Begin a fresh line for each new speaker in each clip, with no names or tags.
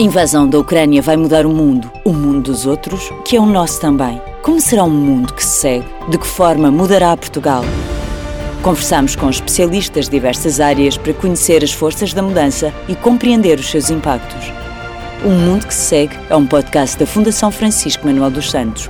A invasão da Ucrânia vai mudar o mundo, o mundo dos outros, que é o nosso também. Como será um mundo que se segue? De que forma mudará Portugal? Conversamos com especialistas de diversas áreas para conhecer as forças da mudança e compreender os seus impactos. O Mundo que se Segue é um podcast da Fundação Francisco Manuel dos Santos.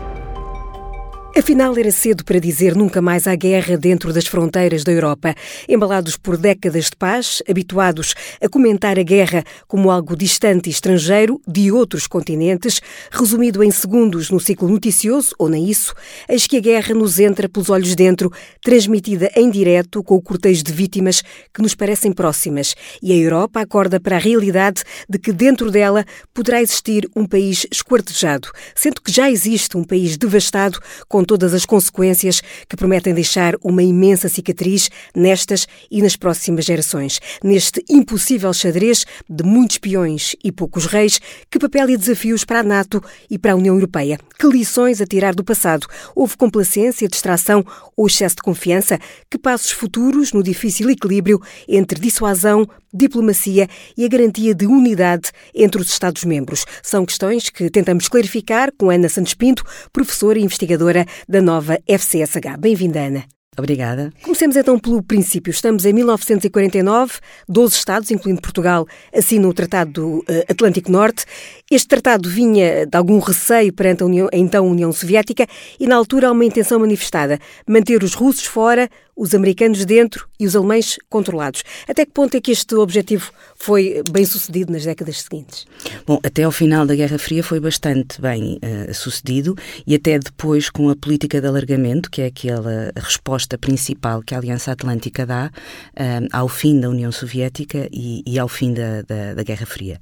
Afinal, era cedo para dizer nunca mais há guerra dentro das fronteiras da Europa. Embalados por décadas de paz, habituados a comentar a guerra como algo distante e estrangeiro de outros continentes, resumido em segundos no ciclo noticioso, ou nem isso, eis que a guerra nos entra pelos olhos dentro, transmitida em direto com o cortejo de vítimas que nos parecem próximas. E a Europa acorda para a realidade de que dentro dela poderá existir um país esquartejado, sendo que já existe um país devastado com todas as consequências que prometem deixar uma imensa cicatriz nestas e nas próximas gerações. Neste impossível xadrez de muitos peões e poucos reis, que papel e desafios para a NATO e para a União Europeia? Que lições a tirar do passado? Houve complacência, distração ou excesso de confiança? Que passos futuros no difícil equilíbrio entre dissuasão, diplomacia e a garantia de unidade entre os Estados-membros? São questões que tentamos clarificar com Ana Santos Pinto, professora e investigadora da nova FCSH. Bem-vinda, Ana.
Obrigada.
Comecemos então pelo princípio. Estamos em 1949, 12 Estados, incluindo Portugal, assinam o Tratado do eh, Atlântico Norte. Este tratado vinha de algum receio perante a, União, a então União Soviética e, na altura, há uma intenção manifestada: manter os russos fora, os americanos dentro e os alemães controlados. Até que ponto é que este objetivo foi bem sucedido nas décadas seguintes?
Bom, até ao final da Guerra Fria foi bastante bem uh, sucedido e até depois com a política de alargamento, que é aquela resposta principal que a Aliança Atlântica dá uh, ao fim da União Soviética e, e ao fim da, da, da, Guerra Fria.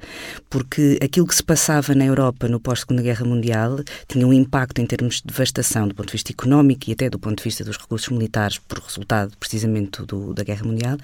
Porque aquilo que se passava na Europa no pós-Segunda Guerra Mundial tinha um impacto em termos de devastação do ponto de vista económico e até do ponto de vista dos recursos militares por resultado precisamente do, da Guerra Mundial,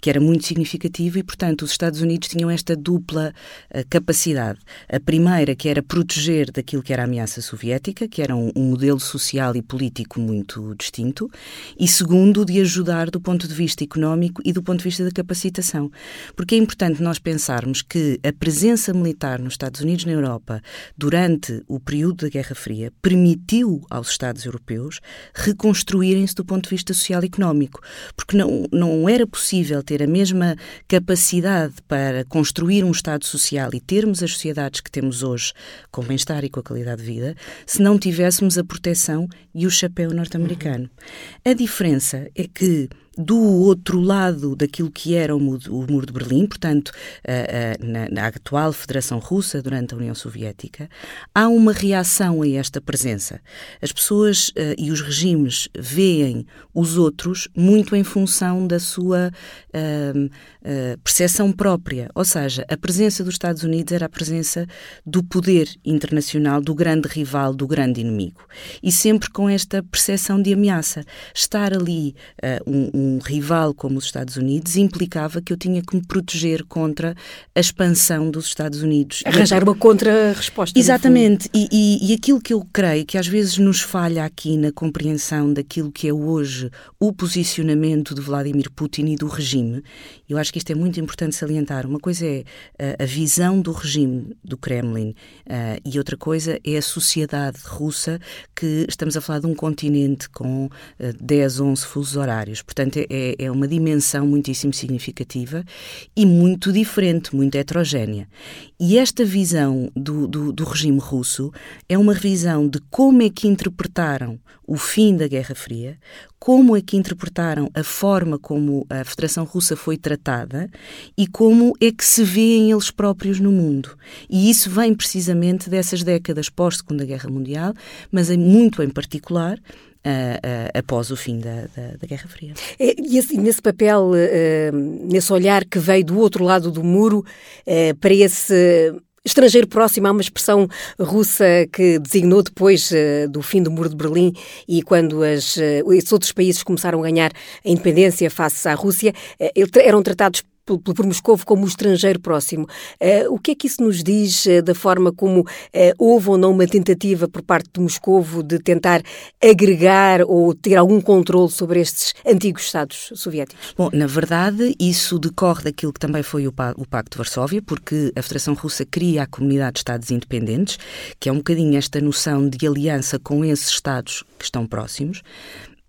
que era muito significativo e, portanto, os Estados Unidos tinham esta dupla uh, capacidade. A primeira, que era proteger daquilo que era a ameaça soviética, que era um, um modelo social e político muito distinto, e segundo, de ajudar do ponto de vista económico e do ponto de vista da capacitação. Porque é importante nós pensarmos que a presença militar nos Estados Unidos na Europa durante o período da Guerra Fria permitiu aos Estados europeus reconstruírem-se do ponto de vista social e económico porque não, não era possível ter a mesma capacidade para construir um Estado social e termos as sociedades que temos hoje, com bem-estar e com a qualidade de vida, se não tivéssemos a proteção e o chapéu norte-americano. A diferença é que do outro lado daquilo que era o muro, de Berlim, portanto, uh, uh, na, atual Federação Russa, durante a União Soviética, há uma reação a esta presença. As pessoas uh, e os regimes veem os outros muito em função da sua percepção própria, ou seja, a presença dos Estados Unidos era a presença do poder internacional, do grande rival, do grande inimigo. E sempre com esta percepção de ameaça. Estar ali um um rival como os Estados Unidos implicava que eu tinha que me proteger contra a expansão dos Estados Unidos.
Arranjar uma contra-resposta.
Exatamente. E, e, e, aquilo que eu creio que às vezes nos falha aqui na compreensão daquilo que é hoje o posicionamento de Vladimir Putin e do regime, eu acho que isto é muito importante salientar. Uma coisa é a, eh, a visão do regime do Kremlin uh, e outra coisa é a sociedade russa, que estamos a falar de um continente com uh, 10, 11 fusos horários. Portanto, Portanto, é, é uma dimensão muitíssimo significativa e muito diferente, muito heterogénea. E esta visão do, do, do regime russo é uma visão de como é que interpretaram o fim da Guerra Fria, como é que interpretaram a forma como a Federação Russa foi tratada e como é que se vêem eles próprios no mundo. E isso vem precisamente dessas décadas pós-Segunda Guerra Mundial, mas muito em particular Uh, uh, após o fim da, da, da Guerra Fria.
É, e nesse papel, uh, nesse olhar que veio do outro lado do muro, para esse estrangeiro próximo, há uma expressão russa que designou depois do fim do Muro de Berlim e quando as, esses outros países começaram a ganhar a independência face à Rússia, eram tratados por, por como estrangeiro próximo. Uh, o que é que isso nos diz uh, da forma como uh, houve ou não uma tentativa por parte de Moscou de tentar agregar ou ter algum controle sobre estes antigos Estados soviéticos?
Bom, na verdade, isso decorre daquilo que também foi o, o Pacto de Varsóvia, porque a Federação Russa cria a Comunidade de Estados Independentes, que é um bocadinho esta noção de aliança com esses Estados que estão próximos,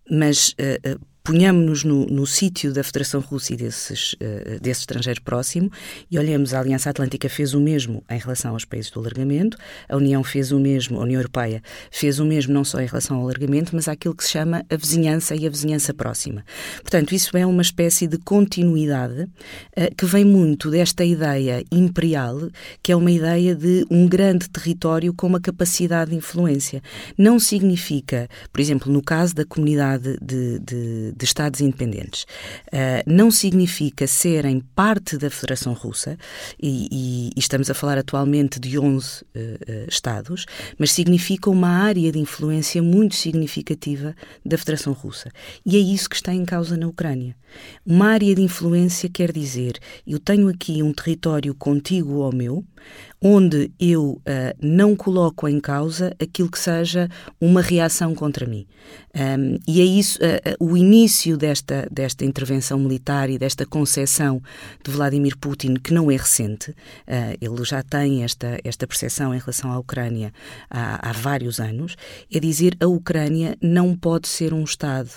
mas uh, ponhamos-nos no, no sítio da Federação Russa e desses, uh, desse estrangeiro próximo e olhemos, a Aliança Atlântica fez o mesmo em relação aos países do alargamento, a União fez o mesmo, a União Europeia fez o mesmo não só em relação ao alargamento, mas àquilo que se chama a vizinhança e a vizinhança próxima. Portanto, isso é uma espécie de continuidade uh, que vem muito desta ideia imperial, que é uma ideia de um grande território com uma capacidade de influência. Não significa, por exemplo, no caso da comunidade de, de de Estados independentes. Uh, não significa serem parte da Federação Russa, e, e, e estamos a falar atualmente de 11 uh, uh, Estados, mas significa uma área de influência muito significativa da Federação Russa. E é isso que está em causa na Ucrânia. Uma área de influência quer dizer, eu tenho aqui um território contíguo ao meu, onde eu uh, não coloco em causa aquilo que seja uma reação contra mim. Um, e é isso, uh, o início desta, desta intervenção militar e desta concepção de Vladimir Putin, que não é recente, ele já tem esta, esta percepção em relação à Ucrânia há, há vários anos, é dizer a Ucrânia não pode ser um Estado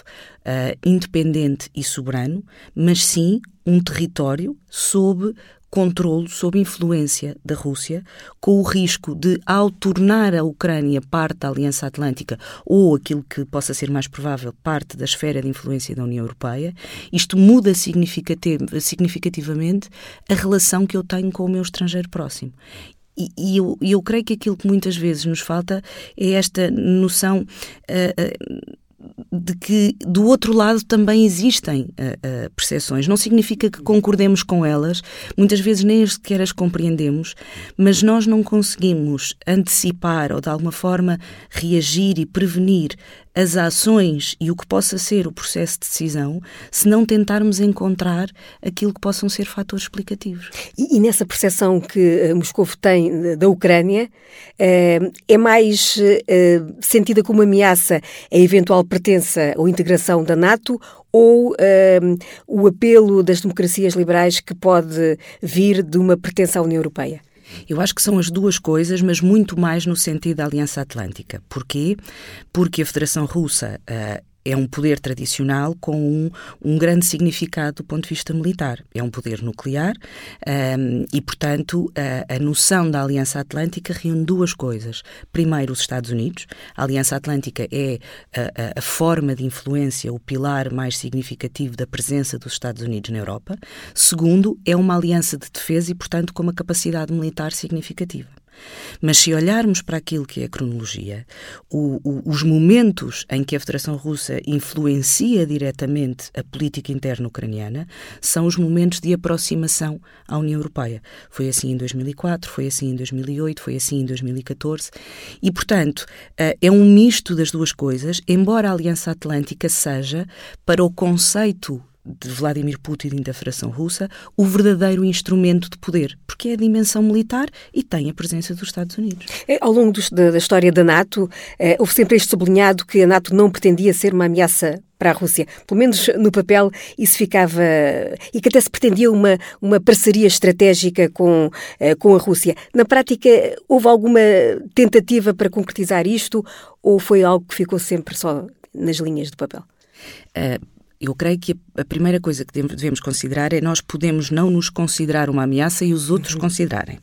independente e soberano, mas sim um território sob controlo sob influência da Rússia, com o risco de, ao tornar a Ucrânia parte da Aliança Atlântica ou aquilo que possa ser mais provável, parte da esfera de influência da União Europeia, isto muda significativamente a relação que eu tenho com o meu estrangeiro próximo. E, eu, eu, creio que aquilo que muitas vezes nos falta é esta noção. Uh, uh, de que do outro lado também existem uh, uh, percepções. Não significa que concordemos com elas, muitas vezes nem sequer as compreendemos, mas nós não conseguimos antecipar ou de alguma forma reagir e prevenir as ações e o que possa ser o processo de decisão se não tentarmos encontrar aquilo que possam ser fatores explicativos.
E, e nessa percepção que uh, Moscou tem da Ucrânia, uh, é mais sentida como ameaça a eventual pertença ou integração da NATO ou o apelo das democracias liberais que pode vir de uma pertença à União Europeia?
Eu acho que são as duas coisas, mas muito mais no sentido da Aliança Atlântica. Porquê? Porque a Federação Russa uh, é um poder tradicional com um, um, grande significado do ponto de vista militar. É um poder nuclear um, e, portanto, a, a, noção da Aliança Atlântica reúne duas coisas. Primeiro, os Estados Unidos. A Aliança Atlântica é a, a, forma de influência, o pilar mais significativo da presença dos Estados Unidos na Europa. Segundo, é uma aliança de defesa e, portanto, com uma capacidade militar significativa. Mas se olharmos para aquilo que é a cronologia, o, o, os momentos em que a Federação Russa influencia diretamente a política interna ucraniana são os momentos de aproximação à União Europeia. Foi assim em 2004, foi assim em 2008, foi assim em 2014 e, portanto, eh, é um misto das duas coisas, embora a Aliança Atlântica seja, para o conceito de Vladimir Putin e da Federação Russa o verdadeiro instrumento de poder, porque é a dimensão militar e tem a presença dos Estados Unidos.
É, ao longo do, da, da, história da NATO, eh, houve sempre este sublinhado que a NATO não pretendia ser uma ameaça para a Rússia. Pelo menos no papel isso ficava. e que até se pretendia uma, uma parceria estratégica com, eh, com a Rússia. Na prática, houve alguma tentativa para concretizar isto ou foi algo que ficou sempre só nas linhas de papel?
Uh, eu creio que a primeira coisa que devemos considerar é nós podemos não nos considerar uma ameaça e os outros uhum. considerarem.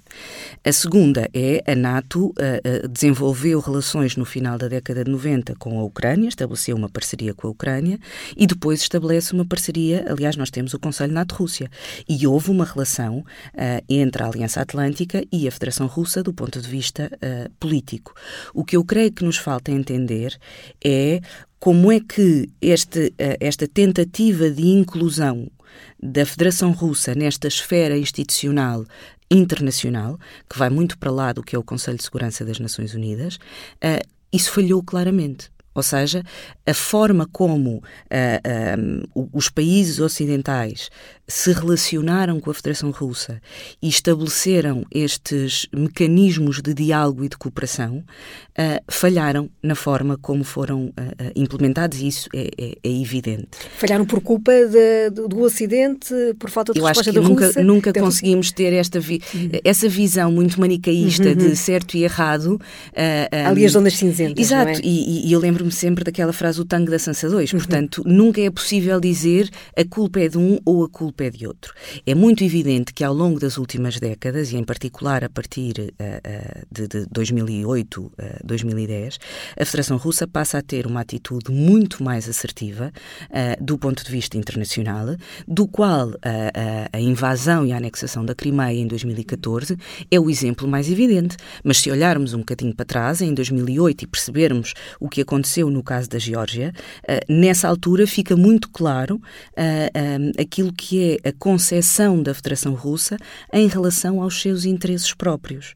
A segunda é a NATO uh, uh, desenvolveu relações no final da década de 90 com a Ucrânia, estabeleceu uma parceria com a Ucrânia e depois estabelece uma parceria, aliás, nós temos o Conselho NATO-Rússia e houve uma relação uh, entre a Aliança Atlântica e a Federação Russa do ponto de vista político. O que eu creio que nos falta entender é como é que este, eh, esta tentativa de inclusão da Federação Russa nesta esfera institucional internacional, que vai muito para lá do que é o Conselho de Segurança das Nações Unidas, uh, isso falhou claramente. Ou seja, a forma como uh, uh, os países ocidentais se relacionaram com a Federação Russa e estabeleceram estes mecanismos de diálogo e de cooperação, uh, falharam na forma como foram uh, implementados e isso é, é, é, evidente.
Falharam por culpa de, do Ocidente, por falta de
Eu
resposta
acho que
da
nunca,
Rússia?
nunca conseguimos ter esta vi uhum. essa visão muito manicaísta uhum. de certo e errado.
Uh, um, Ali as zonas cinzentas,
Exato,
é?
e, e, eu lembro-me sempre daquela frase, o tango da Sansa 2, uhum. portanto, nunca é possível dizer a culpa é de um ou a culpa é de outro. É muito evidente que ao longo das últimas décadas, e em particular a partir uh, uh, de, de 2008, uh, 2010, a Federação Russa passa a ter uma atitude muito mais assertiva do ponto de vista internacional, do qual a invasão e a anexação da Crimeia em 2014 é o exemplo mais evidente. Mas se olharmos um bocadinho para trás, em 2008, e percebermos o que aconteceu no caso da Geórgia, nessa altura fica muito claro aquilo que é a concepção da Federação Russa em relação aos seus interesses próprios.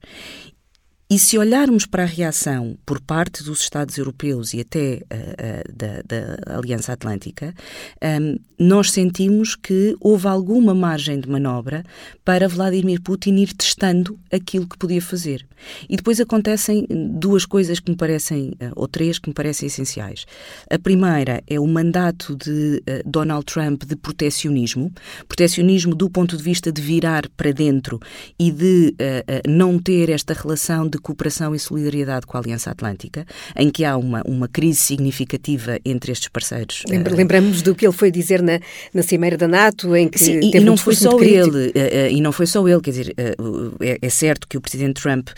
E se olharmos para a reação por parte dos Estados europeus e até uh, uh, da, da, Aliança Atlântica, um, nós sentimos que houve alguma margem de manobra para Vladimir Putin ir testando aquilo que podia fazer. E depois acontecem duas coisas que me parecem, uh, ou três que me parecem essenciais. A primeira é o mandato de Donald Trump de protecionismo, protecionismo do ponto de vista de virar para dentro e de não ter esta relação de cooperação e solidariedade com a Aliança Atlântica, em que há uma, uma crise significativa entre estes parceiros.
Eh, lembramos do que ele foi dizer na, na Cimeira da NATO, em que
Sim,
e,
não
um
foi só ele, eh, eh, e não foi só ele, quer dizer, é, é certo que o Presidente Trump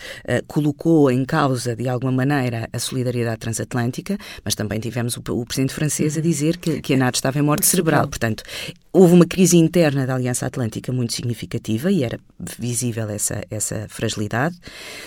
colocou em causa, de alguma maneira, a solidariedade transatlântica, mas também tivemos o, o Presidente francês a uhum. dizer que, que a NATO estava em morte cerebral. Portanto, houve uma crise interna da Aliança Atlântica muito significativa e era visível essa, essa fragilidade.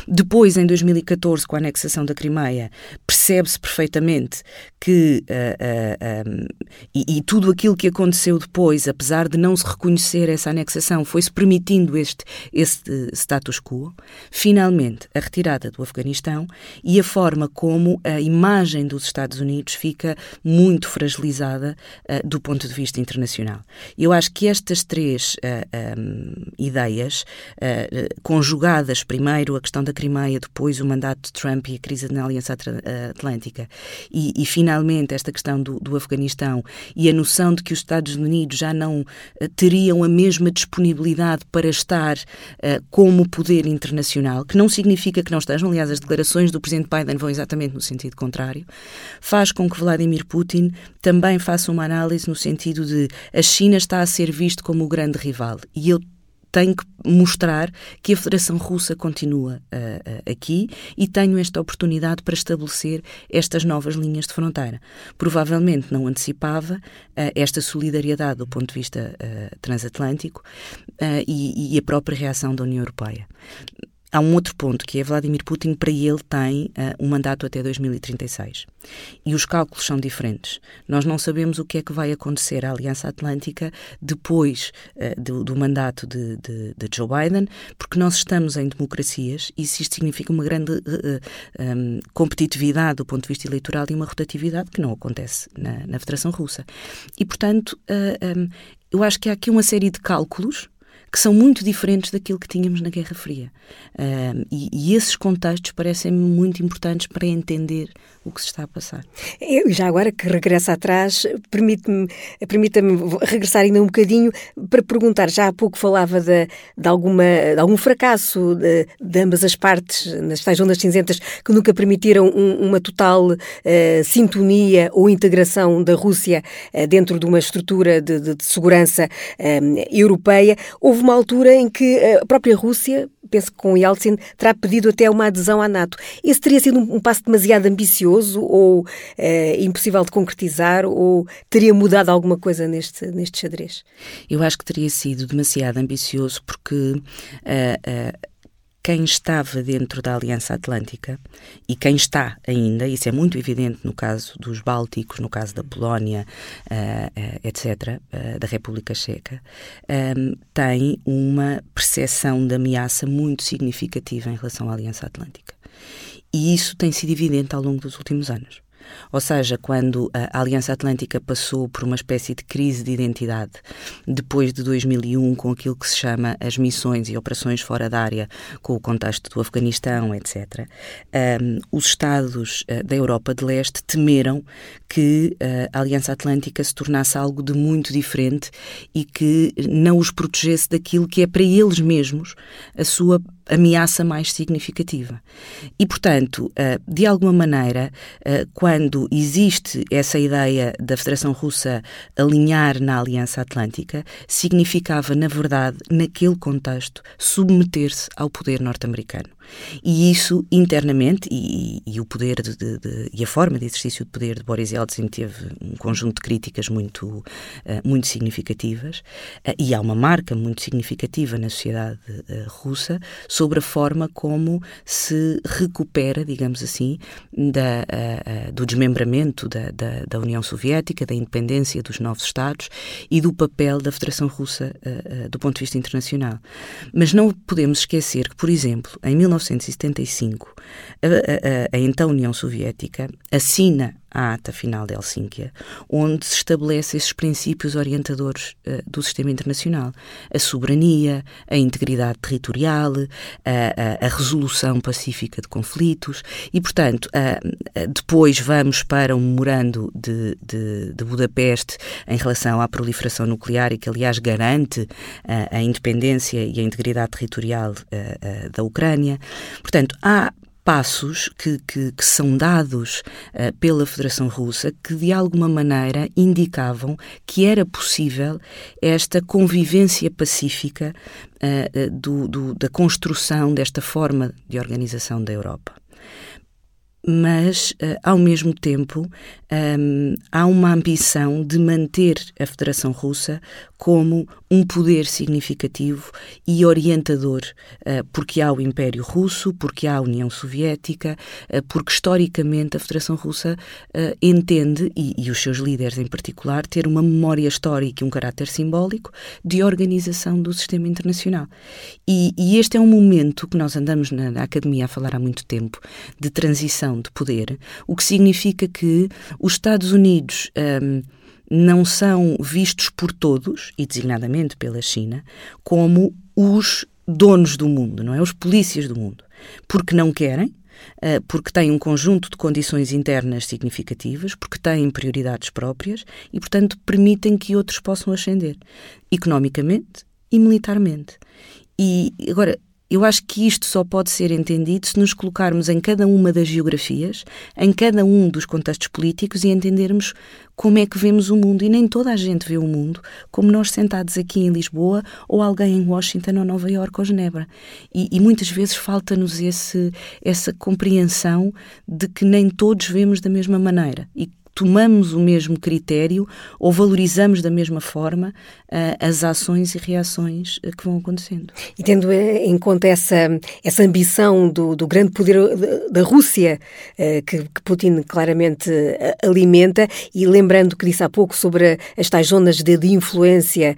Depois, em 2014, com a anexação da Crimeia, percebe-se perfeitamente que uh, uh, um, e, e, tudo aquilo que aconteceu depois, apesar de não se reconhecer essa anexação, foi-se permitindo este, este status quo. Finalmente, a retirada do Afeganistão e a forma como a imagem dos Estados Unidos fica muito fragilizada uh, do ponto de vista internacional. Eu acho que estas três um, ideias, conjugadas primeiro a questão da Crimeia, depois o mandato de Trump e a crise na Aliança Atlântica e, e finalmente esta questão do, do, Afeganistão e a noção de que os Estados Unidos já não uh, teriam a mesma disponibilidade para estar uh, como poder internacional, que não significa que não estejam, aliás, as declarações do presidente Biden vão exatamente no sentido contrário, faz com que Vladimir Putin também faça uma análise no sentido de a China está a ser visto como o grande rival e eu tenho que mostrar que a Federação Russa continua uh, uh, aqui e tenho esta oportunidade para estabelecer estas novas linhas de fronteira. Provavelmente não antecipava uh, esta solidariedade do ponto de vista transatlântico e, e a própria reação da União Europeia. Há um outro ponto que é Vladimir Putin, para ele, tem uh, um mandato até 2036. E os cálculos são diferentes. Nós não sabemos o que é que vai acontecer à Aliança Atlântica depois uh, do, do, mandato de, de, de, Joe Biden, porque nós estamos em democracias e isso significa uma grande uh, eh, um, competitividade do ponto de vista eleitoral e uma rotatividade que não acontece na, na Federação Russa. E, portanto, um, eu acho que há aqui uma série de cálculos que são muito diferentes daquilo que tínhamos na Guerra Fria. Uh, e, e, esses contextos parecem-me muito importantes para entender o que se está a passar.
Eu, já agora que regressa atrás, permite-me permita-me regressar ainda um bocadinho para perguntar, já há pouco falava de, de, alguma, de algum fracasso de, de, ambas as partes, nas tais ondas cinzentas, que nunca permitiram um, uma total uh, sintonia ou integração da Rússia uh, dentro de uma estrutura de, de segurança uh, europeia. Houve uma altura em que a própria Rússia penso que com Yeltsin terá pedido até uma adesão à NATO. Esse teria sido um, passo demasiado ambicioso ou eh, impossível de concretizar ou teria mudado alguma coisa neste, neste xadrez?
Eu acho que teria sido demasiado ambicioso porque uh, uh, quem estava dentro da Aliança Atlântica e quem está ainda, isso é muito evidente no caso dos Bálticos, no caso da Polónia, uh, etc., uh, da República Checa, um, tem uma percepção de ameaça muito significativa em relação à Aliança Atlântica. E isso tem sido evidente ao longo dos últimos anos. Ou seja, quando a Aliança Atlântica passou por uma espécie de crise de identidade, depois de 2001, com aquilo que se chama as missões e operações fora da área, com o contexto do Afeganistão, etc., um, os Estados uh, da Europa de Leste temeram que uh, a Aliança Atlântica se tornasse algo de muito diferente e que não os protegesse daquilo que é para eles mesmos a sua ameaça mais significativa. E, portanto, eh, de alguma maneira, eh, quando existe essa ideia da Federação Russa alinhar na Aliança Atlântica, significava, na verdade, naquele contexto, submeter-se ao poder norte-americano. E isso internamente, e, e o poder de, de, de, e a forma de exercício de poder de Boris Yeltsin teve um conjunto de críticas muito, uh, muito significativas, uh, e há uma marca muito significativa na sociedade uh, russa sobre a forma como se recupera, digamos assim, da, do desmembramento da, da, da, União Soviética, da independência dos novos Estados e do papel da Federação Russa do ponto de vista internacional. Mas não podemos esquecer que, por exemplo, em 19 1975, a, a, a, então União Soviética assina a ata final de Helsínquia, onde se estabelece esses princípios orientadores uh, do sistema internacional. A soberania, a integridade territorial, a, a, a resolução pacífica de conflitos e, portanto, uh, depois vamos para um memorando de, de, de, Budapeste em relação à proliferação nuclear e que, aliás, garante uh, a independência e a integridade territorial da Ucrânia. Portanto, há passos que, que, que são dados uh, pela Federação Russa que, de alguma maneira, indicavam que era possível esta convivência pacífica uh, do, do, da construção desta forma de organização da Europa mas, uh, ao mesmo tempo, um, ehm, há uma ambição de manter a Federação Russa como um poder significativo e orientador, uh, porque há o Império Russo, porque há a União Soviética, uh, porque historicamente a Federação Russa entende, e, e, os seus líderes em particular, ter uma memória histórica e um caráter simbólico de organização do sistema internacional. E, e este é um momento que nós andamos na, na Academia a falar há muito tempo, de transição de poder, o que significa que os Estados Unidos um, não são vistos por todos, e designadamente pela China, como os donos do mundo, não é? Os polícias do mundo. Porque não querem, uh, porque têm um conjunto de condições internas significativas, porque têm prioridades próprias e, portanto, permitem que outros possam ascender, economicamente e militarmente. E agora, eu acho que isto só pode ser entendido se nos colocarmos em cada uma das geografias, em cada um dos contextos políticos e entendermos como é que vemos o mundo. E nem toda a gente vê o mundo como nós sentados aqui em Lisboa ou alguém em Washington ou Nova York ou Genebra. E, e muitas vezes falta-nos essa compreensão de que nem todos vemos da mesma maneira e tomamos o mesmo critério ou valorizamos da mesma forma uh, as ações e reações uh, que vão acontecendo.
E tendo em conta essa, essa ambição do, do grande poder da Rússia, uh, que, que, Putin claramente alimenta, e lembrando que disse há pouco sobre as tais zonas de, de influência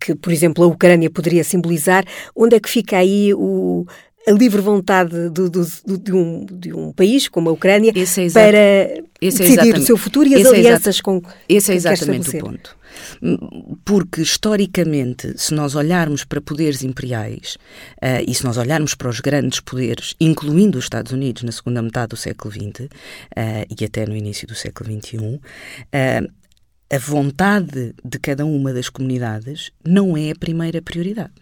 que, por exemplo, a Ucrânia poderia simbolizar, onde é que fica aí o a livre vontade do, do, do, de, um, de um país como a Ucrânia é para é decidir o seu futuro e as esse é alianças é com
Esse é exatamente o ponto. Porque, historicamente, se nós olharmos para poderes imperiais uh, e se nós olharmos para os grandes poderes, incluindo os Estados Unidos na segunda metade do século XX uh, e até no início do século XXI, uh, eh, a vontade de cada uma das comunidades não é a primeira prioridade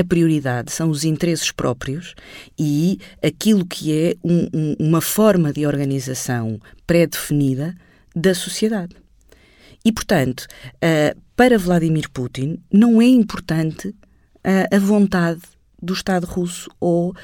a prioridade são os interesses próprios e aquilo que é um, um, uma forma de organização pré-definida da sociedade. E, portanto, uh, para Vladimir Putin, não é importante uh, a vontade do Estado russo ou uh,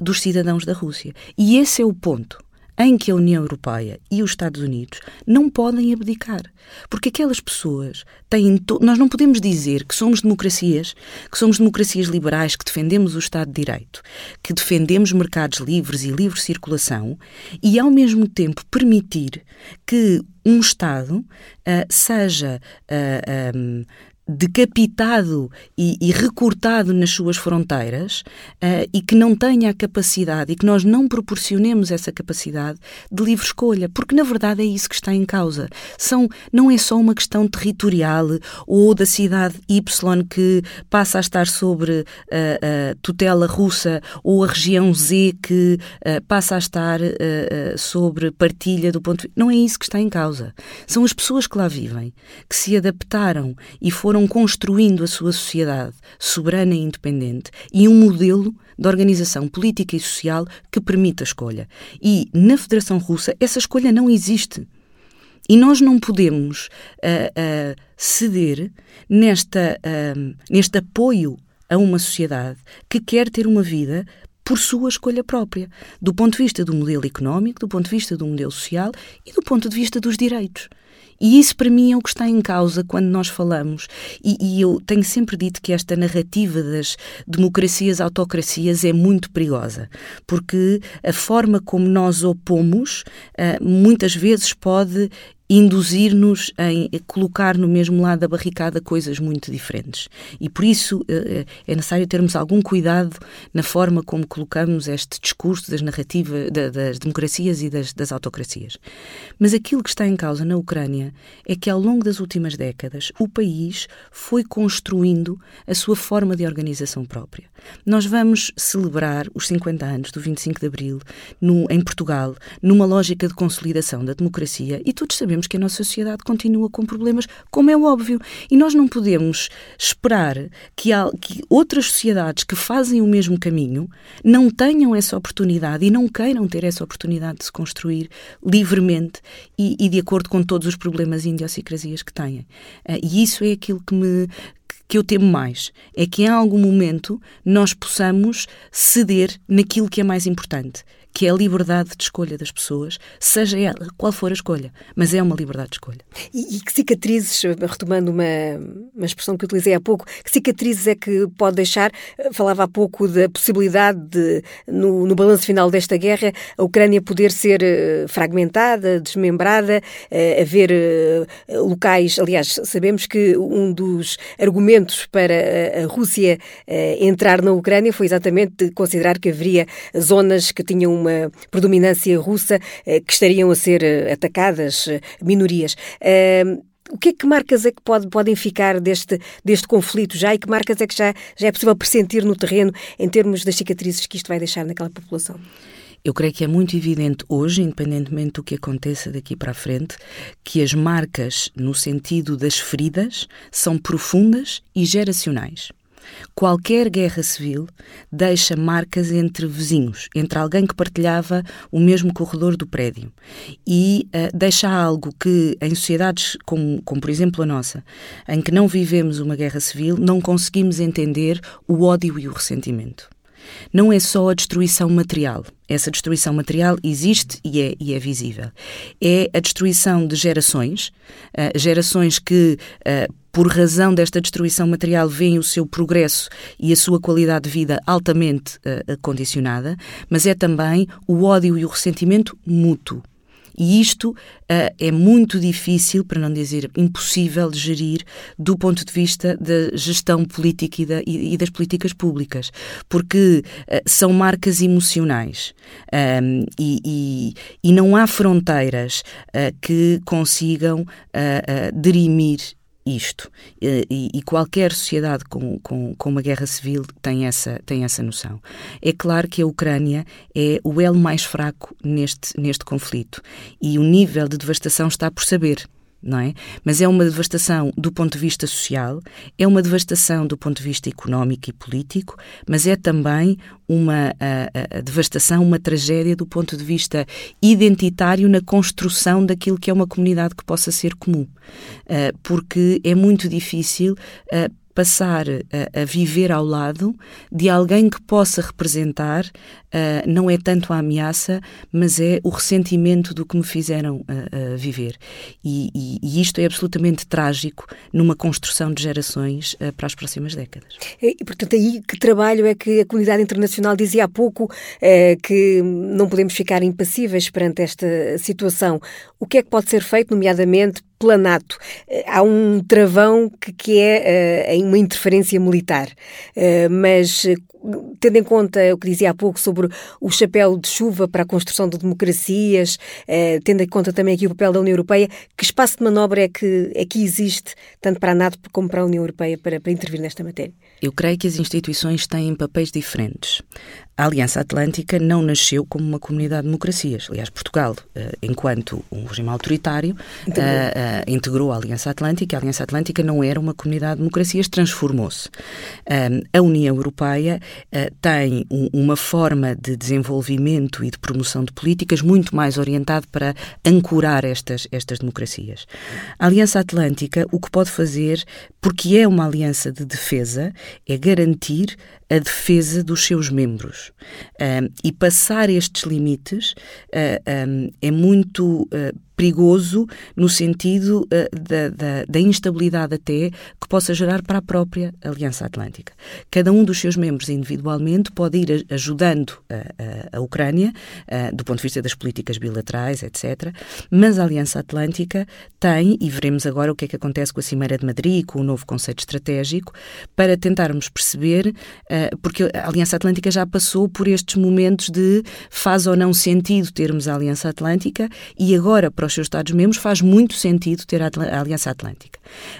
dos cidadãos da Rússia. E esse é o ponto em que a União Europeia e os Estados Unidos não podem abdicar. Porque aquelas pessoas têm. To... Nós não podemos dizer que somos democracias, que somos democracias liberais, que defendemos o Estado de Direito, que defendemos mercados livres e livre circulação e, ao mesmo tempo, permitir que um Estado uh, seja. Uh, um, decapitado e, e, recortado nas suas fronteiras uh, e que não tenha a capacidade e que nós não proporcionemos essa capacidade de livre escolha, porque na verdade é isso que está em causa. São, não é só uma questão territorial ou da cidade Y que passa a estar sobre a uh, tutela russa ou a região Z que passa a estar sobre partilha do ponto de. Não é isso que está em causa. São as pessoas que lá vivem, que se adaptaram e foram foram construindo a sua sociedade soberana e independente e um modelo de organização política e social que permita a escolha. E na Federação Russa essa escolha não existe. E nós não podemos uh, uh, ceder nesta, uh, neste apoio a uma sociedade que quer ter uma vida por sua escolha própria, do ponto de vista do modelo económico, do ponto de vista do modelo social e do ponto de vista dos direitos. E isso para mim é o que está em causa quando nós falamos. E, e, eu tenho sempre dito que esta narrativa das democracias, autocracias é muito perigosa, porque a forma como nós opomos uh, muitas vezes pode induzir-nos a colocar no mesmo lado da barricada coisas muito diferentes. E por isso eh, eh, é necessário termos algum cuidado na forma como colocamos este discurso das narrativas das democracias e das, das autocracias. Mas aquilo que está em causa na Ucrânia é que ao longo das últimas décadas o país foi construindo a sua forma de organização própria. Nós vamos celebrar os 50 anos do 25 de Abril no, em Portugal, numa lógica de consolidação da democracia, e todos sabemos sabemos que a nossa sociedade continua com problemas, como é óbvio. E nós não podemos esperar que, há, que outras sociedades que fazem o mesmo caminho não tenham essa oportunidade e não queiram ter essa oportunidade de se construir livremente e, e de acordo com todos os problemas e idiosincrasias que têm. Uh, e isso é aquilo que me, que eu temo mais é que em algum momento nós possamos ceder naquilo que é mais importante, que é a liberdade de escolha das pessoas, seja ela qual for a escolha, mas é uma liberdade de escolha.
E, e que cicatrizes, retomando uma, uma expressão que utilizei há pouco, que cicatrizes é que pode deixar? Falava há pouco da possibilidade de, no, no balanço final desta guerra, a Ucrânia poder ser eh, fragmentada, desmembrada, uh, haver locais. Aliás, sabemos que um dos argumentos para a Rússia entrar na Ucrânia foi exatamente considerar que haveria zonas que tinham uma uma predominância russa eh, que estariam a ser eh, atacadas eh, minorias. O que é que marcas é que pode, podem ficar deste, deste conflito já e que marcas é que já, já é possível pressentir no terreno em termos das cicatrizes que isto vai deixar naquela população?
Eu creio que é muito evidente hoje, independentemente do que aconteça daqui para a frente, que as marcas, no sentido das feridas, são profundas e geracionais. Qualquer guerra civil deixa marcas entre vizinhos, entre alguém que partilhava o mesmo corredor do prédio. E uh, deixa algo que, em sociedades como, como, por exemplo, a nossa, em que não vivemos uma guerra civil, não conseguimos entender o ódio e o ressentimento não é só a destruição material. Essa destruição material existe e é, e é visível. É a destruição de gerações, uh, gerações que, uh, por razão desta destruição material, veem o seu progresso e a sua qualidade de vida altamente uh, condicionada, mas é também o ódio e o ressentimento mútuo. E isto uh, é muito difícil, para não dizer impossível, de gerir do ponto de vista da gestão política e, da, e, e das políticas públicas, porque uh, são marcas emocionais um, e, e, não há fronteiras uh, que consigam derimir isto. E, e, qualquer sociedade com, com, com, uma guerra civil tem essa, tem essa noção. É claro que a Ucrânia é o elo mais fraco neste, neste conflito e o nível de devastação está por saber não é? Mas é uma devastação do ponto de vista social, é uma devastação do ponto de vista económico e político, mas é também uma a, a devastação, uma tragédia do ponto de vista identitário na construção daquilo que é uma comunidade que possa ser comum, uh, porque é muito difícil uh, passar a, a, viver ao lado de alguém que possa representar uh, não é tanto a ameaça, mas é o ressentimento do que me fizeram uh, viver. E, e, e, isto é absolutamente trágico numa construção de gerações uh, para as próximas décadas.
E, portanto, aí que trabalho é que a comunidade internacional dizia há pouco que não podemos ficar impassíveis perante esta situação. O que é que pode ser feito, nomeadamente pela NATO. Há um travão que, que é uh, uma interferência militar, uh, mas tendo em conta o que dizia há pouco sobre o chapéu de chuva para a construção de democracias, uh, tendo em conta também aqui o papel da União Europeia, que espaço de manobra é que, é que existe, tanto para a NATO como para a União Europeia, para, para intervir nesta matéria?
Eu creio que as instituições têm papéis diferentes. A Aliança Atlântica não nasceu como uma comunidade de democracias. Aliás, Portugal, eh, enquanto um regime autoritário, integrou. Uh, uh, integrou a Aliança Atlântica. A Aliança Atlântica não era uma comunidade de democracias, transformou-se. a União Europeia tem um, uma forma de desenvolvimento e de promoção de políticas muito mais orientada para ancorar estas, estas democracias. A Aliança Atlântica, o que pode fazer, porque é uma aliança de defesa, é garantir a defesa dos seus membros. Um, e passar estes limites uh, ah, um, é muito uh, perigoso no sentido uh, da, da, da, instabilidade até que possa gerar para a própria Aliança Atlântica. Cada um dos seus membros individualmente pode ir ajudando a, a, a Ucrânia, uh, do ponto de vista das políticas bilaterais, etc. Mas a Aliança Atlântica tem, e veremos agora o que é que acontece com a Cimeira de Madrid, com o novo conceito estratégico, para tentarmos perceber, uh, porque a Aliança Atlântica já passou por estes momentos de faz ou não sentido termos a Aliança Atlântica e agora, para os seus Estados-membros, faz muito sentido ter a Aliança Atlântica.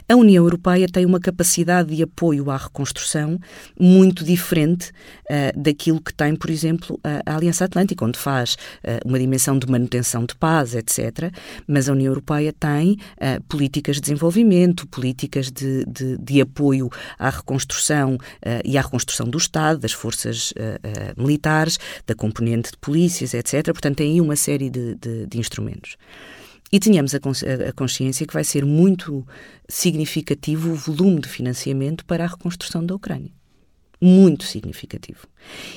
A União Europeia tem uma capacidade de apoio à reconstrução muito diferente uh, daquilo que tem, por exemplo, a, a Aliança Atlântica, onde faz uh, uma dimensão de manutenção de paz, etc. Mas a União Europeia tem uh, políticas de desenvolvimento, políticas de, de, de apoio à reconstrução e à reconstrução do Estado, das forças militares, da componente de polícias, etc. Portanto, tem aí uma série de, de, de instrumentos. E tenhamos a, consciência que vai ser muito significativo o volume de financiamento para a reconstrução da Ucrânia. Muito significativo.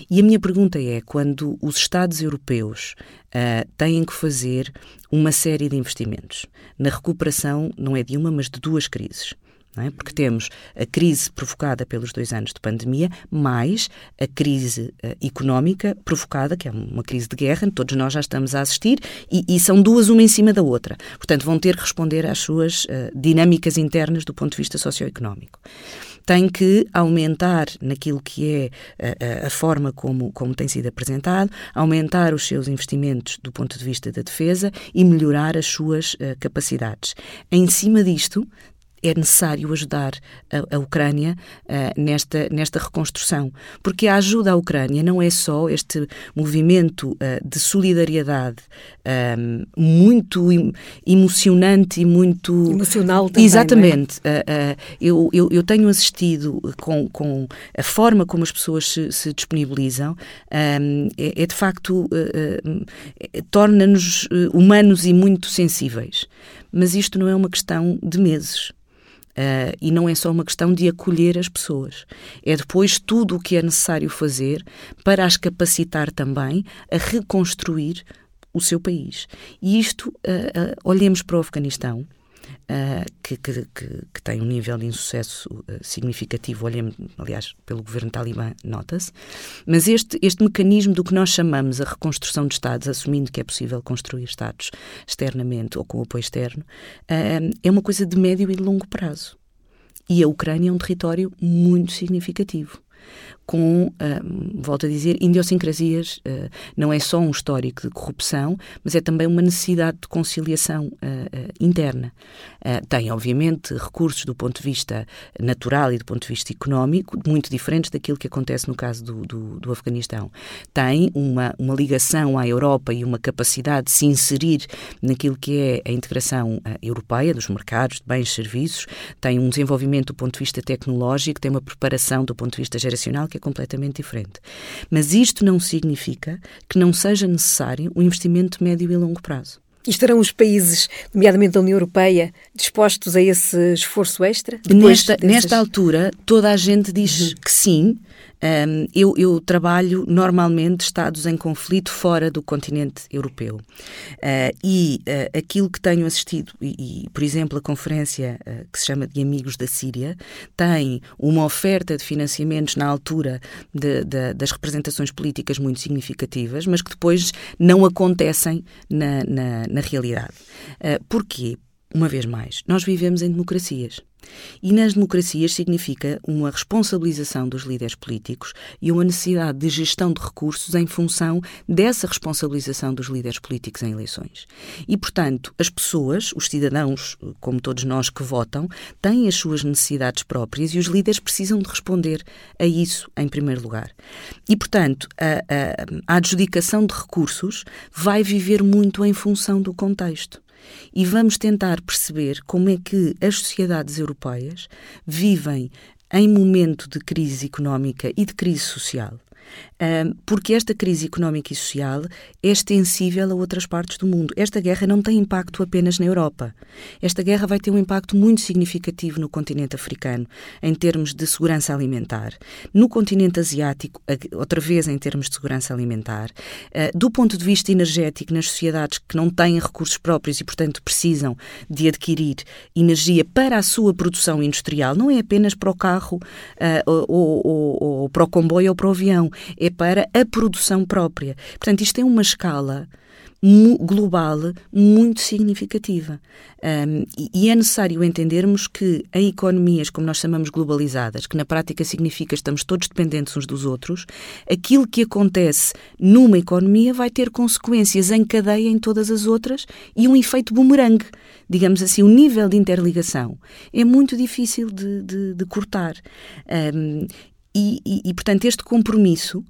E a minha pergunta é: quando os Estados europeus uh, têm que fazer uma série de investimentos na recuperação, não é de uma, mas de duas crises, é? porque temos a crise provocada pelos dois anos de pandemia, mais a crise uh, económica provocada, que é uma crise de guerra, todos nós já estamos a assistir, e, e, são duas uma em cima da outra. Portanto, vão ter que responder às suas uh, dinâmicas internas do ponto de vista socioeconómico tem que aumentar naquilo que é a, a, forma como, como tem sido apresentado, aumentar os seus investimentos do ponto de vista da defesa e melhorar as suas uh, capacidades. Em cima disto, é necessário ajudar a, a Ucrânia uh, nesta, nesta reconstrução. Porque a ajuda à Ucrânia não é só este movimento uh, de solidariedade um, muito emocionante e muito.
Emocional também.
Exatamente.
É?
Uh, eu, eu, eu, tenho assistido com, com a forma como as pessoas se, se disponibilizam, um, é, é, de facto. torna-nos humanos e muito sensíveis. Mas isto não é uma questão de meses. Uh, e não é só uma questão de acolher as pessoas, é depois tudo o que é necessário fazer para as capacitar também a reconstruir o seu país. E isto, uh, uh, olhemos para o Afeganistão, uh, que, que, que, que, tem um nível de insucesso uh, significativo, aliás, pelo governo talibã, nota-se, mas este, este mecanismo do que nós chamamos a reconstrução de Estados, assumindo que é possível construir Estados externamente ou com apoio externo, uh, é uma coisa de médio e de longo prazo. E a Ucrânia é um território muito significativo com, uh, volto a dizer, idiosincrasias. Uh, não é só um histórico de corrupção, mas é também uma necessidade de conciliação uh, interna. tem, obviamente, recursos do ponto de vista natural e do ponto de vista económico muito diferentes daquilo que acontece no caso do, do, do Afeganistão. Tem uma, uma ligação à Europa e uma capacidade de se inserir naquilo que é a integração europeia dos mercados de bens e serviços, tem um desenvolvimento do ponto de vista tecnológico, tem uma preparação do ponto de vista geracional que é completamente diferente. Mas isto não significa que não seja necessário um investimento médio e longo prazo.
E estarão os países, nomeadamente da União Europeia, dispostos a esse esforço extra?
Nesta, dessas... nesta altura, toda a gente diz uhum. que sim, um, eu, eu, trabalho normalmente estados em conflito fora do continente europeu. Uh, e uh, aquilo que tenho assistido, e, e por exemplo, a conferência uh, que se chama de Amigos da Síria, tem uma oferta de financiamentos na altura de, de, das representações políticas muito significativas, mas que depois não acontecem na, na, na realidade. porquê? Uma vez mais, nós vivemos em democracias. E nas democracias significa uma responsabilização dos líderes políticos e uma necessidade de gestão de recursos em função dessa responsabilização dos líderes políticos em eleições. E, portanto, as pessoas, os cidadãos, como todos nós que votam, têm as suas necessidades próprias e os líderes precisam de responder a isso em primeiro lugar. E, portanto, a, a, a adjudicação de recursos vai viver muito em função do contexto e vamos tentar perceber como é que as sociedades europeias vivem em momento de crise económica e de crise social porque esta crise económica e social é extensível a outras partes do mundo. Esta guerra não tem impacto apenas na Europa. Esta guerra vai ter um impacto muito significativo no continente africano, em termos de segurança alimentar. No continente asiático, outra vez em termos de segurança alimentar. Ah, do ponto de vista energético, nas sociedades que não têm recursos próprios e, portanto, precisam de adquirir energia para a sua produção industrial, não é apenas para o carro, ah, ou, ou, ou para o comboio ou para o avião é para a produção própria. Portanto, isto tem uma escala global muito significativa. Um, e é necessário entendermos que em economias, como nós chamamos globalizadas, que na prática significa que estamos todos dependentes uns dos outros, aquilo que acontece numa economia vai ter consequências em cadeia em todas as outras e um efeito bumerangue. Digamos assim, o nível de interligação é muito difícil de, de, de cortar. Um, e, e, e, portanto, este compromisso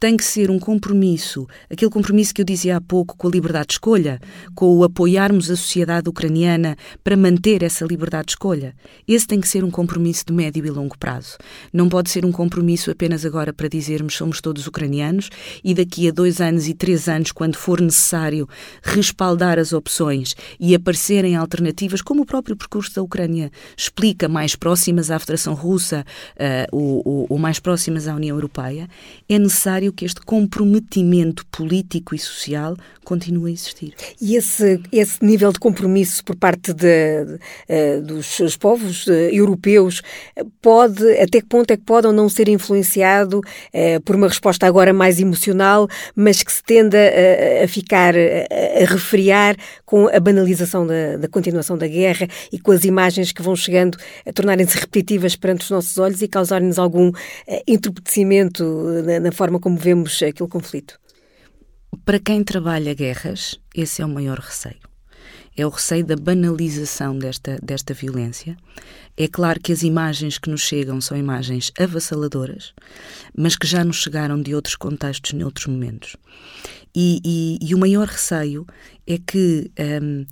tem que ser um compromisso, aquele compromisso que eu dizia há pouco com a liberdade de escolha, com o apoiarmos a sociedade ucraniana para manter essa liberdade de escolha. Esse tem que ser um compromisso de médio e longo prazo. Não pode ser um compromisso apenas agora para dizermos somos todos ucranianos e daqui a dois anos e três anos, quando for necessário respaldar as opções e aparecerem alternativas, como o próprio percurso da Ucrânia explica, mais próximas à Federação Russa uh, ou, ou, ou mais próximas à União Europeia, é necessário necessário que este comprometimento político e social continue a existir.
E esse, esse nível de compromisso por parte de, de, eh, dos povos eh, europeus pode, até que ponto é que pode ou não ser influenciado eh, por uma resposta agora mais emocional, mas que se tenda a, a ficar, a, a refriar com a banalização da, da continuação da guerra e com as imagens que vão chegando a tornarem-se repetitivas perante os nossos olhos e causarem-nos algum entorpecimento na, na forma como vemos aquele conflito?
Para quem trabalha guerras, esse é o maior receio. É o receio da banalização desta, desta violência. É claro que as imagens que nos chegam são imagens avassaladoras, mas que já nos chegaram de outros contextos, noutros momentos. E, e, e o maior receio é que, um,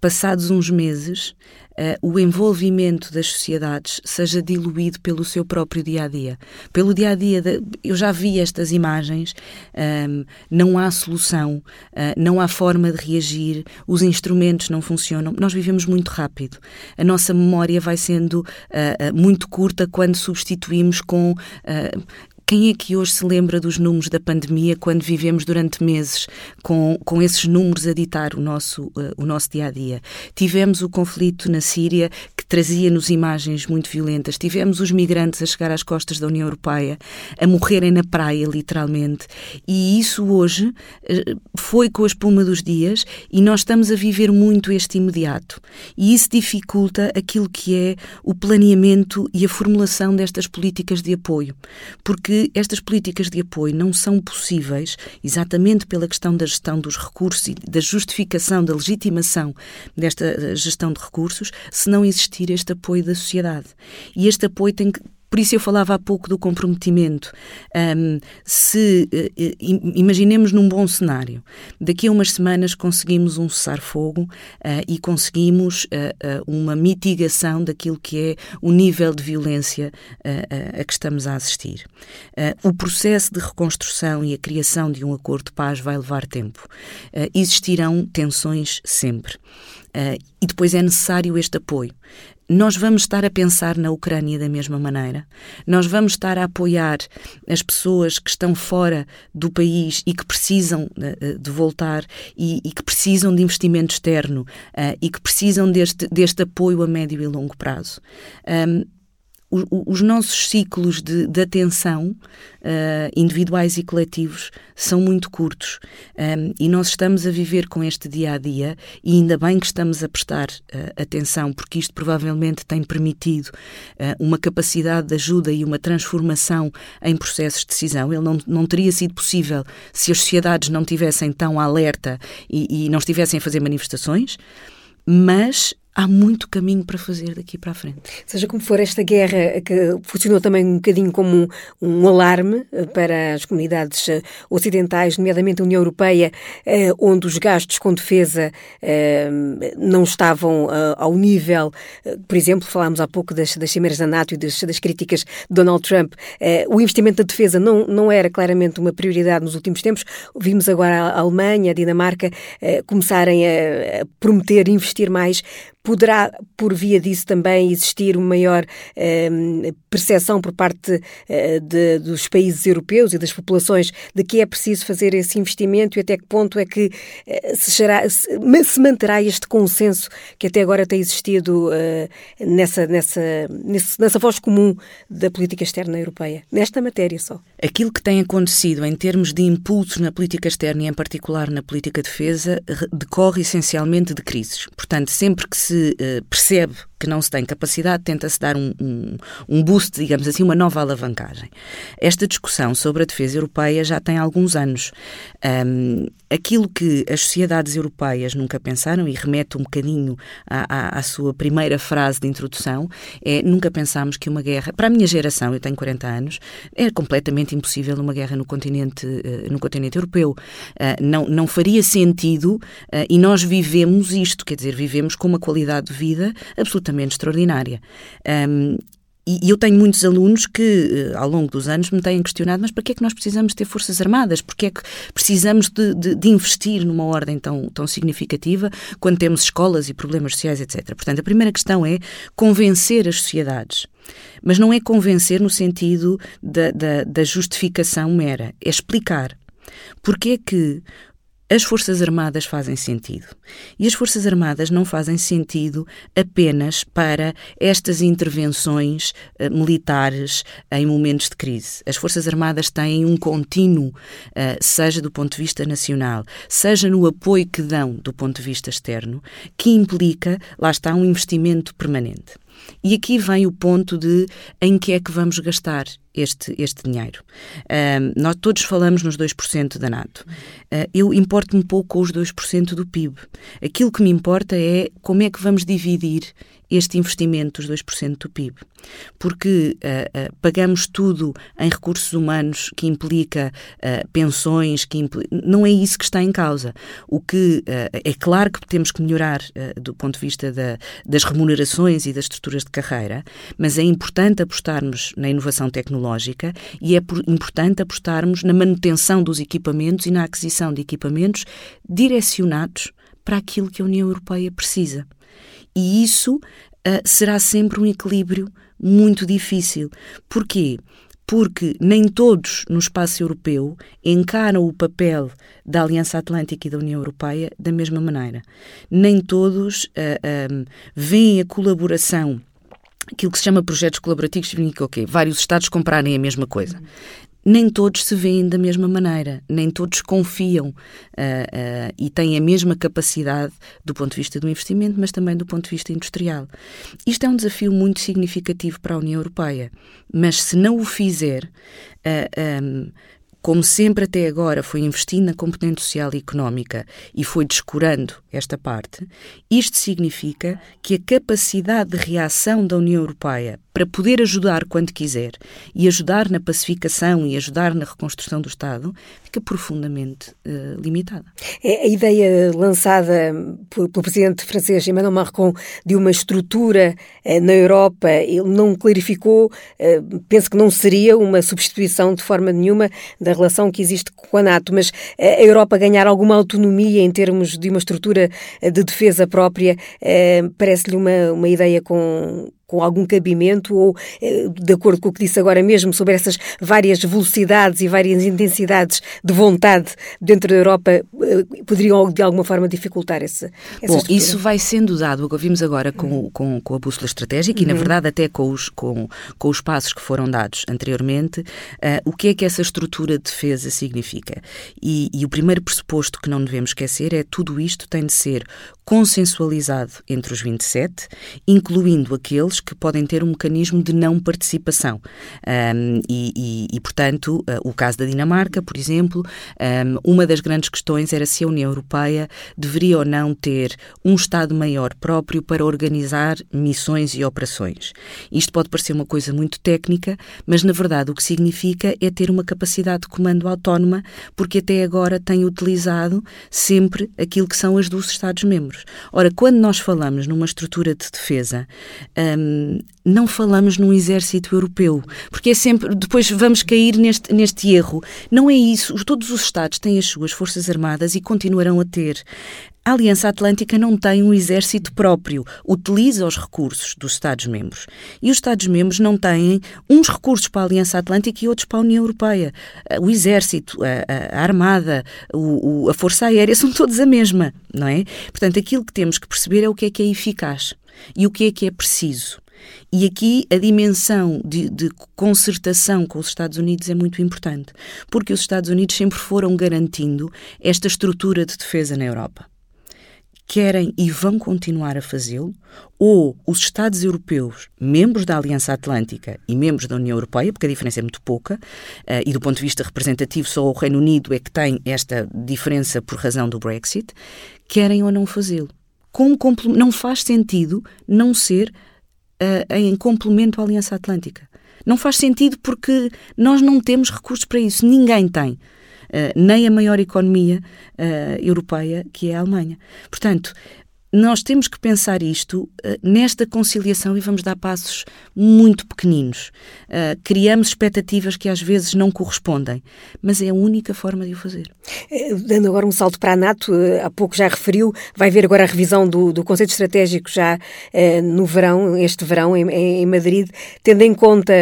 passados uns meses, uh, o envolvimento das sociedades seja diluído pelo seu próprio dia a dia. Pelo dia a dia, de, eu já vi estas imagens, um, não há solução, uh, não há forma de reagir, os instrumentos não funcionam. Nós vivemos muito rápido. A nossa memória vai sendo uh, muito curta quando substituímos com quem é que hoje se lembra dos números da pandemia quando vivemos durante meses com, com esses números a ditar o nosso, uh, o nosso dia a dia? Tivemos o conflito na Síria trazia-nos imagens muito violentas, tivemos os migrantes a chegar às costas da União Europeia, a morrerem na praia, literalmente, e isso hoje uh, foi com a espuma dos dias e nós estamos a viver muito este imediato. E isso dificulta aquilo que é o planeamento e a formulação destas políticas de apoio, porque que estas políticas de apoio não são possíveis exatamente pela questão da gestão dos recursos e da justificação, da legitimação desta eh, gestão de recursos, se não existir este apoio da sociedade. E este apoio tem que por isso eu falava há pouco do comprometimento. Um, se uh, imaginemos num bom cenário, daqui a umas semanas conseguimos um cessar-fogo uh, e conseguimos uh, uma mitigação daquilo que é o nível de violência a que estamos a assistir. o processo de reconstrução e a criação de um acordo de paz vai levar tempo. existirão tensões sempre. Uh, e depois é necessário este apoio. Nós vamos estar a pensar na Ucrânia da mesma maneira. Nós vamos estar a apoiar as pessoas que estão fora do país e que precisam uh, de voltar e, e, que precisam de investimento externo uh, e que precisam deste, deste apoio a médio e longo prazo. Um, os nossos ciclos de, de atenção, uh, individuais e coletivos, são muito curtos. Um, e nós estamos a viver com este dia a dia, e ainda bem que estamos a prestar uh, atenção, porque isto provavelmente tem permitido uh, uma capacidade de ajuda e uma transformação em processos de decisão. Ele não, não teria sido possível se as sociedades não tivessem tão alerta e, e não estivessem a fazer manifestações, mas há muito caminho para fazer daqui para a frente.
Seja como for, esta guerra que funcionou também um bocadinho como um, um alarme eh, para as comunidades eh, ocidentais, nomeadamente a União Europeia, eh, onde os gastos com defesa não estavam ao nível, por exemplo, falámos há pouco das, das cimeiras da NATO e das, das críticas de Donald Trump, o investimento na defesa não, não era claramente uma prioridade nos últimos tempos. Vimos agora a Alemanha, a Dinamarca começarem a prometer investir mais Poderá, por via disso, também existir uma maior eh, percepção por parte eh, de, dos países europeus e das populações de que é preciso fazer esse investimento e até que ponto é que eh, se, será, se, se, manterá este consenso que até agora tem existido eh, nessa, nessa, nessa voz comum da política externa europeia, nesta matéria só?
Aquilo que tem acontecido em termos de impulsos na política externa e, em particular, na política de defesa, decorre essencialmente de crises. Portanto, sempre que se se uh, percebe que não se tem capacidade, tenta-se dar um, um, um, boost, digamos assim, uma nova alavancagem. Esta discussão sobre a defesa europeia já tem alguns anos. Um, aquilo que as sociedades europeias nunca pensaram, e remete um bocadinho à, à, à, sua primeira frase de introdução, é nunca pensámos que uma guerra, para a minha geração, eu tenho 40 anos, é completamente impossível uma guerra no continente, uh, no continente europeu. Uh, não, não faria sentido, uh, e nós vivemos isto, quer dizer, vivemos com uma qualidade de vida absolutamente absolutamente extraordinária. Um, e eu tenho muitos alunos que, eh, ao longo dos anos, me têm questionado: mas para que é que nós precisamos ter Forças Armadas? Porque é que precisamos de, de, de, investir numa ordem tão, tão significativa quando temos escolas e problemas sociais, etc. Portanto, a primeira questão é convencer as sociedades. Mas não é convencer no sentido da, da, da justificação mera, é explicar. Porque é que as Forças Armadas fazem sentido. E as Forças Armadas não fazem sentido apenas para estas intervenções uh, militares em momentos de crise. As Forças Armadas têm um contínuo, uh, seja do ponto de vista nacional, seja no apoio que dão do ponto de vista externo, que implica, lá está, um investimento permanente. E aqui vem o ponto de em que é que vamos gastar este, este dinheiro. Uh, nós todos falamos nos 2% da NATO. Uh, eu importo-me pouco com os 2% do PIB. Aquilo que me importa é como é que vamos dividir este investimento dos 2% do PIB. Porque uh, uh, pagamos tudo em recursos humanos que implica uh, pensões, que impl... não é isso que está em causa. O que é claro que temos que melhorar do ponto de vista da, das remunerações e das estruturas de carreira, mas é importante apostarmos na inovação tecnológica e é por, importante apostarmos na manutenção dos equipamentos e na aquisição de equipamentos direcionados para aquilo que a União Europeia precisa. E isso uh, será sempre um equilíbrio muito difícil. Porquê? Porque nem todos no espaço europeu encaram o papel da Aliança Atlântica e da União Europeia da mesma maneira. Nem todos uh, ah, um, veem a colaboração aquilo que se chama projetos colaborativos significa o quê? Vários Estados comprarem a mesma coisa nem todos se veem da mesma maneira, nem todos confiam uh, uh, e têm a mesma capacidade do ponto de vista do investimento, mas também do ponto de vista industrial. Isto é um desafio muito significativo para a União Europeia, mas se não o fizer, uh, eh, um, como sempre até agora foi investindo na componente social e económica e foi descurando esta parte, isto significa que a capacidade de reação da União Europeia para poder ajudar quando quiser e ajudar na pacificação e ajudar na reconstrução do Estado, fica profundamente uh, limitada.
É a ideia lançada pelo presidente francês Emmanuel Macron de uma estrutura uh, na Europa, ele não clarificou, uh, penso que não seria uma substituição de forma nenhuma da relação que existe com a NATO, mas a Europa ganhar alguma autonomia em termos de uma estrutura de defesa própria, parece-lhe uma, uma ideia com com algum cabimento ou, eh, de acordo com o que disse agora mesmo, sobre essas várias velocidades e várias intensidades de vontade dentro da Europa, eh, poderiam de alguma forma dificultar essa, essa
Bom, estrutura? isso vai sendo dado, o que vimos agora com, com, com a bússola estratégica uhum. e, na uhum. verdade, até com os, com, com os passos que foram dados anteriormente, uh, o que é que essa estrutura de defesa significa? E, e o primeiro pressuposto que não devemos esquecer é tudo isto tem de ser consensualizado entre os 27, incluindo aqueles que podem ter um mecanismo de não participação. Um, e, e, e, portanto, uh, o caso da Dinamarca, por exemplo, um, uma das grandes questões era se a União Europeia deveria ou não ter um Estado-maior próprio para organizar missões e operações. Isto pode parecer uma coisa muito técnica, mas na verdade o que significa é ter uma capacidade de comando autónoma, porque até agora tem utilizado sempre aquilo que são as dos Estados-membros membros. Ora, quando nós falamos numa estrutura de defesa, um, não falamos num exército europeu, porque é sempre. Depois vamos cair neste, neste erro. Não é isso. Todos os Estados têm as suas forças armadas e continuarão a ter. A Aliança Atlântica não tem um exército próprio, utiliza os recursos dos Estados-membros. E os Estados-membros não têm uns recursos para a Aliança Atlântica e outros para a União Europeia. O exército, a, a armada, o, a força aérea são todos a mesma, não é? Portanto, aquilo que temos que perceber é o que é que é eficaz e o que é que é preciso. E aqui a dimensão de, de, concertação com os Estados Unidos é muito importante, porque os Estados Unidos sempre foram garantindo esta estrutura de defesa na Europa querem e vão continuar a fazê-lo, ou os Estados europeus, membros da Aliança Atlântica e membros da União Europeia, porque a diferença é muito pouca, uh, e do ponto de vista representativo, só o Reino Unido é que tem esta diferença por razão do Brexit, querem ou não fazê-lo. Não faz sentido não ser uh, em complemento à Aliança Atlântica. Não faz sentido porque nós não temos recursos para isso, ninguém tem. Eh, nem a maior economia uh, europeia, que é a Alemanha. Portanto, nós temos que pensar isto uh, nesta conciliação e vamos dar passos muito pequeninos. Uh, criamos expectativas que às vezes não correspondem, mas é a única forma de o fazer.
Dando agora um salto para a NATO, há pouco já referiu, vai haver agora a revisão do, do Conceito Estratégico já no verão, este verão, em, em Madrid, tendo em conta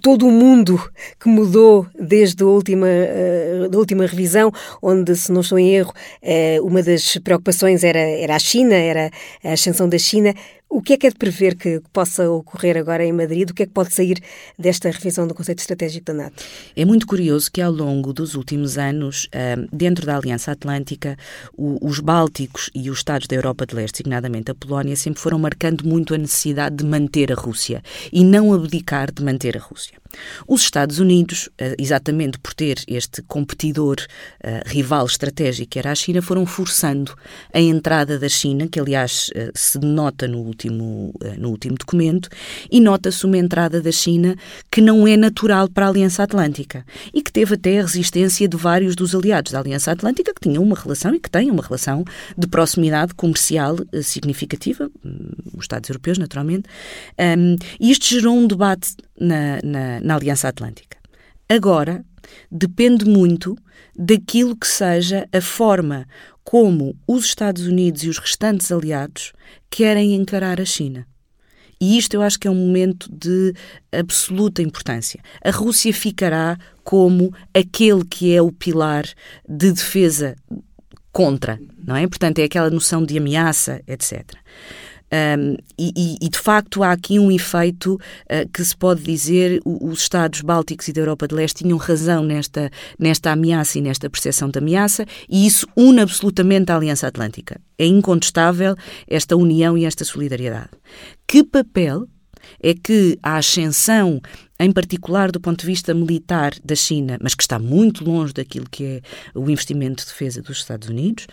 todo o mundo que mudou desde a última, uh, da última revisão, onde, se não estou em erro, uh, uma das preocupações era, era a China, era a ascensão da China. O que é que é de prever que possa ocorrer agora em Madrid? O que é que pode sair desta revisão do conceito estratégico da NATO?
É muito curioso que ao longo dos últimos anos, dentro da Aliança Atlântica, os Bálticos e os Estados da Europa de Leste, designadamente a Polónia, sempre foram marcando muito a necessidade de manter a Rússia e não abdicar de manter a Rússia. Os Estados Unidos, eh, exatamente por ter este competidor eh, rival estratégico que era a China, foram forçando a entrada da China, que aliás eh, se nota no último, no último documento, e nota-se uma entrada da China que não é natural para a Aliança Atlântica e que teve até a resistência de vários dos aliados da Aliança Atlântica que tinham uma relação e que têm uma relação de proximidade comercial significativa, hum, os Estados europeus, naturalmente, e isto gerou um debate na, na, na Aliança Atlântica. Agora, depende muito daquilo que seja a forma como os Estados Unidos e os restantes aliados querem encarar a China. E isto eu acho que é um momento de absoluta importância. A Rússia ficará como aquele que é o pilar de defesa contra, não é? Portanto, é aquela noção de ameaça, etc. Um, e, e, de facto há aqui um efeito uh, que se pode dizer os Estados Bálticos e da Europa de Leste tinham razão nesta, nesta ameaça e nesta percepção de ameaça, e isso une absolutamente a Aliança Atlântica. É incontestável esta união e esta solidariedade. Que papel é que a ascensão, em particular do ponto de vista militar da China, mas que está muito longe daquilo que é o investimento de defesa dos Estados Unidos,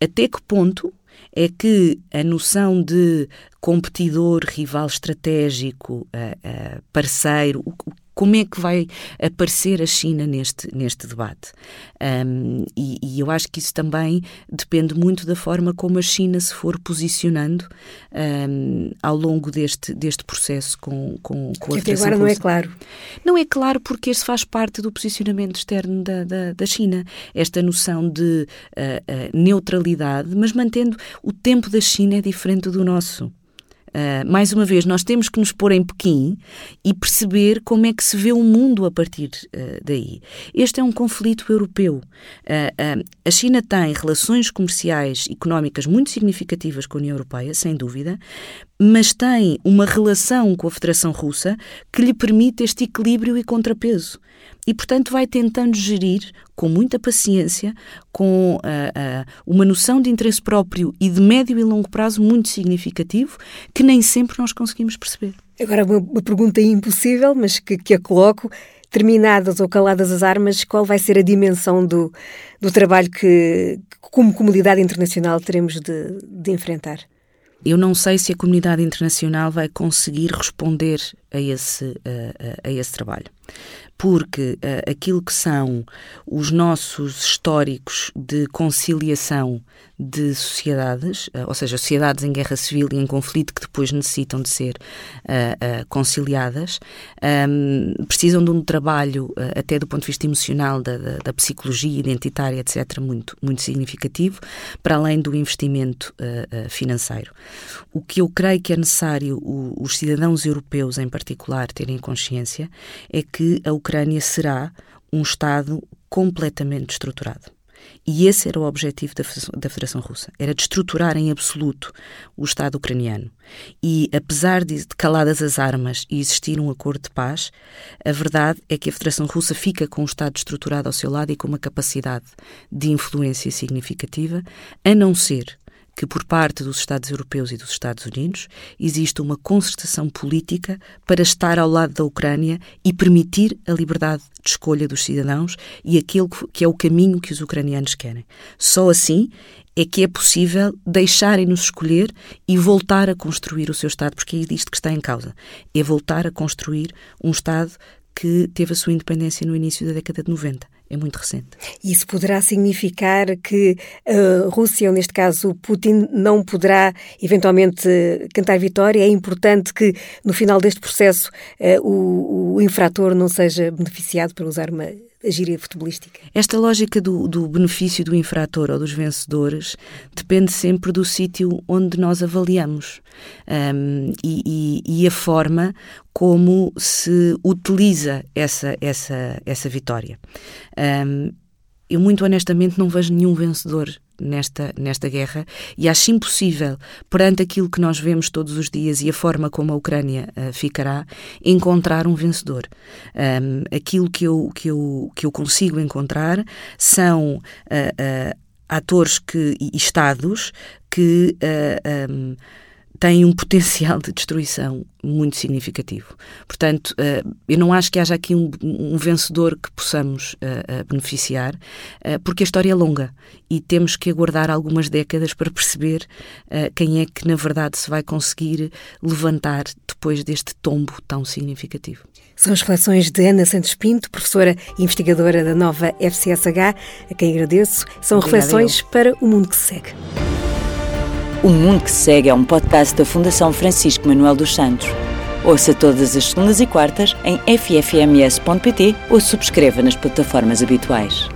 até que ponto é que a noção de competidor, rival estratégico, parceiro, como é que vai aparecer a China neste, neste debate? Um, e, e, eu acho que isso também depende muito da forma como a China se for posicionando um, ao longo deste, deste processo com, com, com
a Que agora não é claro.
Não é claro porque isso faz parte do posicionamento externo da, da, da China. Esta noção de uh, uh, neutralidade, mas mantendo o tempo da China é diferente do nosso. Uh, mais uma vez, nós temos que nos pôr em Pequim e perceber como é que se vê o mundo a partir uh, daí. Este é um conflito europeu. Uh, a China tem relações comerciais e económicas muito significativas com a União Europeia, sem dúvida, mas tem uma relação com a Federação Russa que lhe permite este equilíbrio e contrapeso. E, portanto, vai tentando gerir com muita paciência, com uh, uh, uma noção de interesse próprio e de médio e longo prazo muito significativo, que nem sempre nós conseguimos perceber.
Agora, uma, uma pergunta impossível, mas que, que a coloco. Terminadas ou caladas as armas, qual vai ser a dimensão do, do trabalho que, como comunidade internacional, teremos de, de enfrentar?
Eu não sei se a comunidade internacional vai conseguir responder a esse, a, a, esse trabalho porque uh, aquilo que são os nossos históricos de conciliação de sociedades, uh, ou seja, sociedades em guerra civil e em conflito que depois necessitam de ser uh, conciliadas, um, precisam de um trabalho, até do ponto de vista emocional, da, da, da, psicologia identitária, etc., muito, muito significativo, para além do investimento financeiro. O que eu creio que é necessário o, os cidadãos europeus, em particular, terem consciência é que a Ucrânia será um Estado completamente estruturado. E esse era o objetivo da Federação Russa, era destruturar em absoluto o Estado ucraniano. E apesar de caladas as armas e existir um acordo de paz, a verdade é que a Federação Russa fica com o Estado estruturado ao seu lado e com uma capacidade de influência significativa, a não ser que, por parte dos Estados europeus e dos Estados Unidos, existe uma concertação política para estar ao lado da Ucrânia e permitir a liberdade de escolha dos cidadãos e aquilo que é o caminho que os ucranianos querem. Só assim é que é possível deixarem-nos escolher e voltar a construir o seu Estado, porque é isto que está em causa. É voltar a construir um Estado que teve a sua independência no início da década de 90 é muito recente.
Isso poderá significar que a Rússia, ou neste caso Putin, não poderá eventualmente cantar vitória? É importante que no final deste processo eh, o, o infrator não seja beneficiado por usar uma gíria futebolística?
Esta lógica do, do, benefício do infrator ou dos vencedores depende sempre do sítio onde nós avaliamos um, e, e, e, a forma como se utiliza essa, essa, essa vitória. Um, eu, muito honestamente, não vejo nenhum vencedor nesta, nesta guerra e acho impossível, perante aquilo que nós vemos todos os dias e a forma como a Ucrânia uh, ficará, encontrar um vencedor. Um, aquilo que eu, que, eu, que eu consigo encontrar são uh, uh, atores que, e Estados que. Um, têm um potencial de destruição muito significativo. Portanto, uh, eu não acho que haja aqui um, um vencedor que possamos uh, beneficiar, uh, porque a história é longa e temos que aguardar algumas décadas para perceber quem é que, na verdade, se vai conseguir levantar depois deste tombo tão significativo.
São as reflexões de Ana Santos Pinto, professora e investigadora da nova FCSH, a quem agradeço. São Obrigada reflexões eu. para o mundo que se segue.
O Mundo que se Segue é um podcast da Fundação Francisco Manuel dos Santos. Ouça todas as segundas e quartas em ffms.pt ou subscreva nas plataformas habituais.